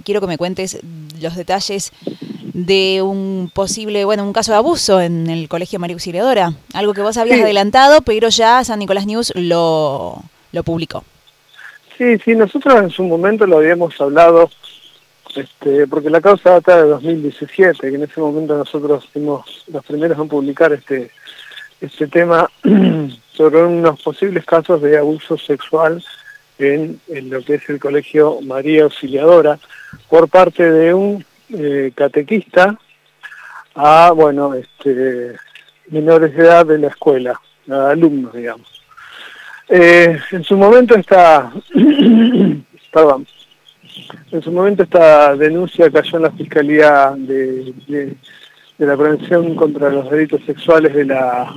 Quiero que me cuentes los detalles de un posible, bueno, un caso de abuso en el Colegio María Auxiliadora, algo que vos habías adelantado, pero ya San Nicolás News lo, lo publicó. Sí, sí, nosotros en su momento lo habíamos hablado, este, porque la causa data de 2017, que en ese momento nosotros fuimos los primeros en publicar este, este tema sobre unos posibles casos de abuso sexual en, lo que es el Colegio María Auxiliadora por parte de un eh, catequista a, bueno, este, menores de edad de la escuela, a alumnos, digamos. Eh, en su momento esta, perdón, en su momento esta denuncia cayó en la Fiscalía de, de la Prevención contra los Delitos Sexuales de la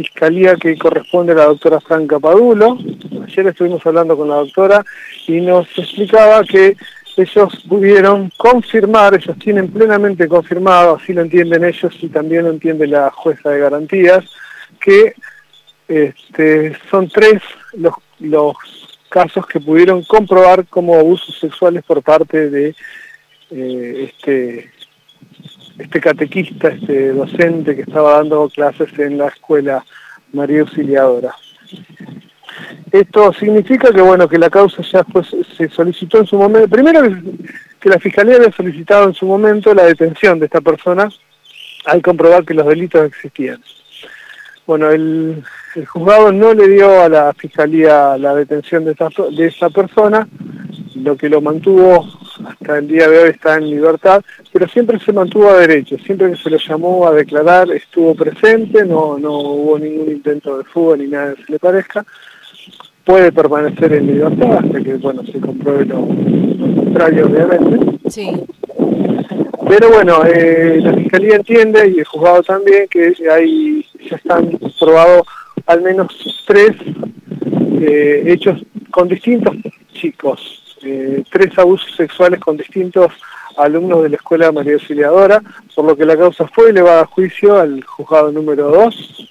fiscalía que corresponde a la doctora Franca Padulo. Ayer estuvimos hablando con la doctora y nos explicaba que ellos pudieron confirmar, ellos tienen plenamente confirmado, así lo entienden ellos y también lo entiende la jueza de garantías, que este, son tres los, los casos que pudieron comprobar como abusos sexuales por parte de eh, este este catequista, este docente que estaba dando clases en la escuela María Auxiliadora. Esto significa que bueno que la causa ya pues, se solicitó en su momento, primero que la Fiscalía había solicitado en su momento la detención de esta persona al comprobar que los delitos existían. Bueno, el, juzgado no le dio a la Fiscalía la detención de esta, de esa persona, lo que lo mantuvo hasta el día de hoy está en libertad, pero siempre se mantuvo a derecho, siempre que se lo llamó a declarar estuvo presente, no, no hubo ningún intento de fuga ni nada que se le parezca, puede permanecer en libertad hasta que bueno se compruebe lo, contrario obviamente. Sí. Pero bueno, eh, la Fiscalía entiende y el juzgado también que hay, ya están probados al menos tres eh, hechos con distintos chicos, eh, tres abusos sexuales con distintos alumnos de la Escuela María Auxiliadora, por lo que la causa fue elevada a juicio al juzgado número 2.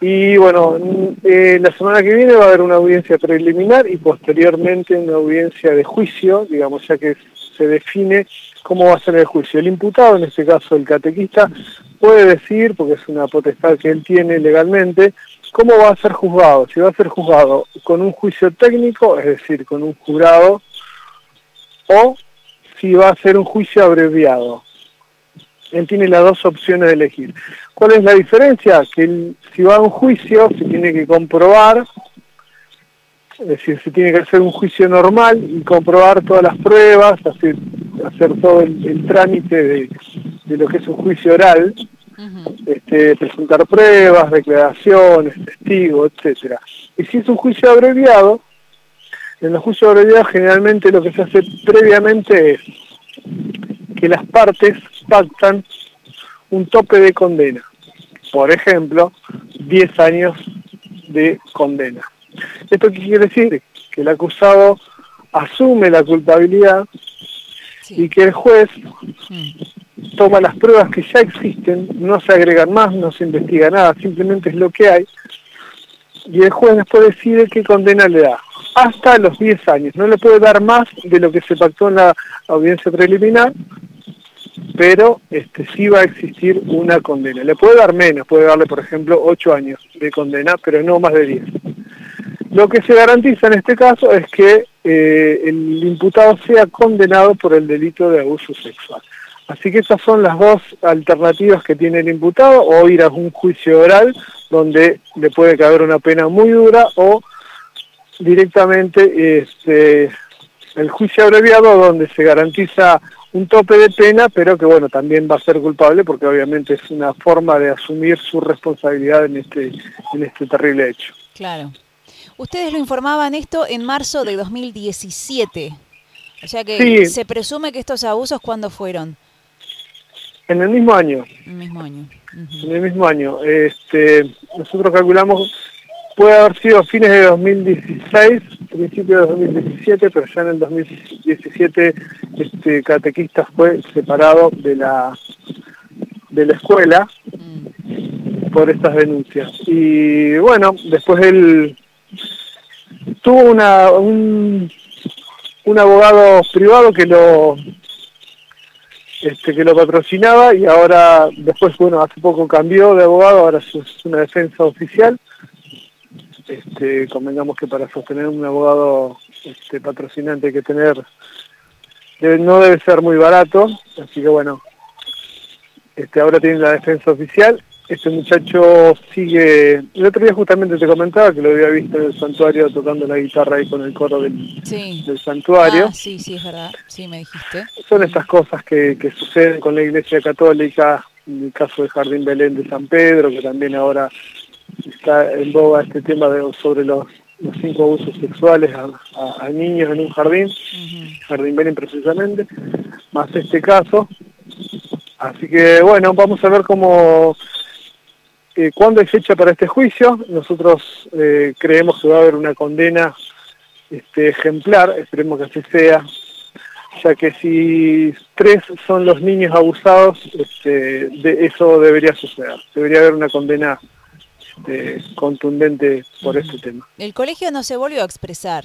Y bueno, eh, la semana que viene va a haber una audiencia preliminar y posteriormente una audiencia de juicio, digamos, ya que se define cómo va a ser el juicio. El imputado, en este caso el catequista, puede decir, porque es una potestad que él tiene legalmente, cómo va a ser juzgado. Si va a ser juzgado con un juicio técnico, es decir, con un jurado o si va a ser un juicio abreviado. Él tiene las dos opciones de elegir. ¿Cuál es la diferencia? Que si va a un juicio se tiene que comprobar, es decir, se tiene que hacer un juicio normal y comprobar todas las pruebas, hacer, hacer todo el, trámite de, lo que es un juicio oral, este, presentar pruebas, declaraciones, testigos, etcétera. Y si es un juicio abreviado, en los juicios abreviados generalmente lo que se hace previamente es que las partes pactan un tope de condena. Por ejemplo, 10 años de condena. ¿Esto qué quiere decir? Que el acusado asume la culpabilidad y que el juez toma las pruebas que ya existen, no se agregan más, no se investiga nada, simplemente es lo que hay, y el juez después decide qué condena le da hasta los 10 años. No le puede dar más de lo que se pactó en la audiencia preliminar, pero este, sí va a existir una condena. Le puede dar menos, puede darle, por ejemplo, 8 años de condena, pero no más de 10. Lo que se garantiza en este caso es que eh, el imputado sea condenado por el delito de abuso sexual. Así que esas son las dos alternativas que tiene el imputado, o ir a un juicio oral donde le puede caber una pena muy dura, o directamente este, el juicio abreviado donde se garantiza un tope de pena, pero que bueno, también va a ser culpable porque obviamente es una forma de asumir su responsabilidad en este, en este terrible hecho. Claro. Ustedes lo informaban esto en marzo de 2017. O sea que se presume que estos abusos, ¿cuándo fueron? En el mismo año. En el mismo año. En el mismo año. Este, nosotros calculamos puede haber sido fines de 2016, principio de 2017, pero ya en el 2017 este catequista fue separado de la de la escuela por estas denuncias. Y bueno, después él tuvo una un, un abogado privado que lo este, que lo patrocinaba y ahora después bueno hace poco cambió de abogado ahora es una defensa oficial este, convengamos que para sostener un abogado este, patrocinante hay que tener no debe ser muy barato así que bueno este ahora tiene la defensa oficial este muchacho sigue, el otro día justamente te comentaba que lo había visto en el santuario tocando la guitarra ahí con el coro del, del santuario. Ah, sí, sí, es verdad, sí, me dijiste. Son estas cosas que, que suceden con la Iglesia Católica, en el caso del Jardín Belén de San Pedro, que también ahora está en boga este tema de, sobre los, los cinco abusos sexuales a, niños en un jardín, Jardín Belén precisamente, más este caso. Así que bueno, vamos a ver cómo eh, ¿Cuándo hay fecha para este juicio? Nosotros eh, creemos que va a haber una condena este, ejemplar, esperemos que así sea, ya que si tres son los niños abusados, este, de eso debería suceder. Debería haber una condena este, contundente por este tema. El colegio no se volvió a expresar,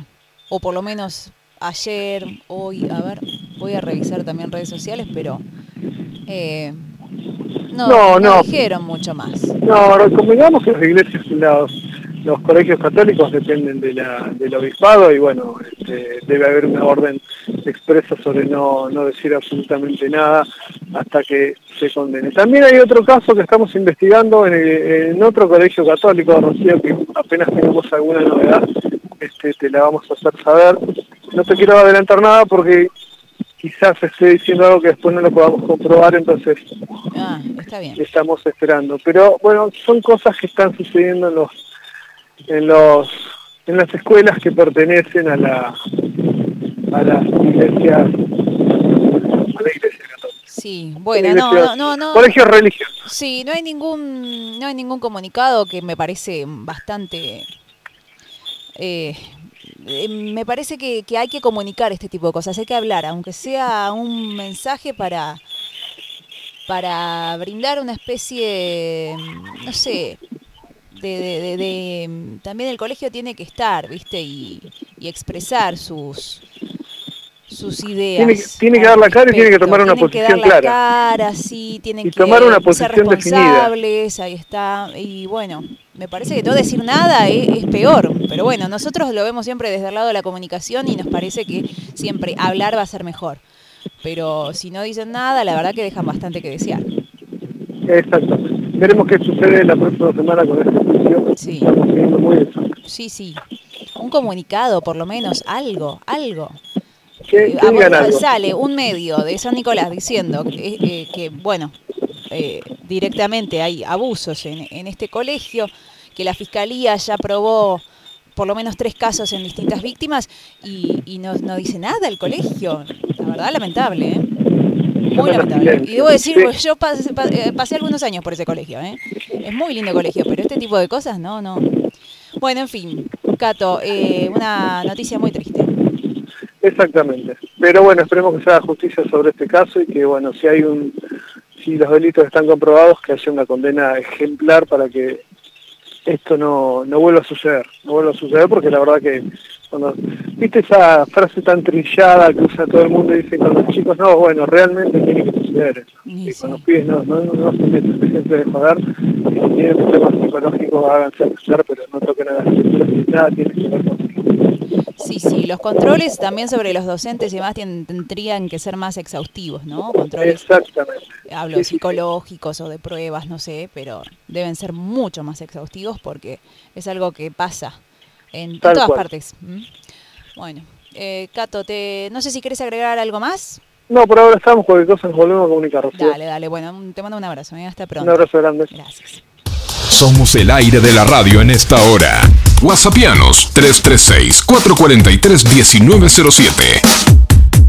o por lo menos ayer, hoy, a ver, voy a revisar también redes sociales, pero... Eh, no, no, dijeron mucho más. No, convengamos que las iglesias, los, los colegios católicos dependen de la, del obispado y bueno, este, debe haber una orden expresa sobre no, no decir absolutamente nada hasta que se condene. También hay otro caso que estamos investigando en, en otro colegio católico, Rocío, que apenas tenemos alguna novedad, este, te la vamos a hacer saber. No te quiero adelantar nada porque quizás esté diciendo algo que después no lo podamos comprobar, entonces ah, estamos esperando. Pero bueno, son cosas que están sucediendo en los en los en las escuelas que pertenecen a la a las iglesias a la iglesia católica. Sí, bueno, no, no, no, Colegios religiosos. Sí, no hay ningún no hay ningún comunicado que me parece bastante eh, eh, me parece que, hay que comunicar este tipo de cosas, hay que hablar, aunque sea un mensaje para, para brindar una especie, no sé, de, también el colegio tiene que estar, ¿viste? Y, expresar sus sus ideas. Tiene, que dar la cara y tiene que tomar una posición que dar la cara, sí, tienen que tomar una posición ser responsables, ahí está. Y bueno, me parece que no decir nada es, peor, pero bueno, nosotros lo vemos siempre desde el lado de la comunicación y nos parece que siempre hablar va a ser mejor. Pero si no dicen nada, la verdad que dejan bastante que desear. Exacto. Veremos qué sucede la próxima semana con esta Sí. sí, sí. Un comunicado, por lo menos, algo, algo. ¿Qué, eh, Sale un medio de San Nicolás diciendo que, eh, que bueno, eh, directamente hay abusos en, en, este colegio, que la fiscalía ya probó por lo menos tres casos en distintas víctimas y, no, dice nada el colegio. La verdad, lamentable, ¿eh? Muy lamentable. Y debo decir, yo eh, pasé, algunos años por ese colegio, ¿eh? Es muy lindo colegio, pero este tipo de cosas, no, no. Bueno, en fin, Cato, eh, una noticia muy triste. Exactamente. Pero bueno, esperemos que se haga justicia sobre este caso y que, bueno, si hay un si los delitos están comprobados, que haya una condena ejemplar para que esto no, no vuelva a suceder, no vuelva a suceder porque la verdad que cuando, viste esa frase tan trillada que usa todo el mundo y dice con los chicos, no, bueno, realmente tiene que suceder eso. Y con los pibes no, no, no, se meten siempre de joder, si tienen problemas psicológicos háganse escuchar, pero no toquen a las nada tiene que ver con Sí, sí, los controles también sobre los docentes y demás tendrían que ser más exhaustivos, ¿no? Controles, Exactamente. Hablo psicológicos o de pruebas, no sé, pero deben ser mucho más exhaustivos porque es algo que pasa en, todas partes. Bueno, eh, Cato, te, no sé si quieres agregar algo más. No, por ahora estamos, cualquier cosa nos volvemos a comunicar. Dale, dale, bueno, te mando un abrazo, ¿eh? hasta pronto. Un abrazo grande. Gracias. Somos el aire de la radio en esta hora. WhatsAppianos 336 443 1907.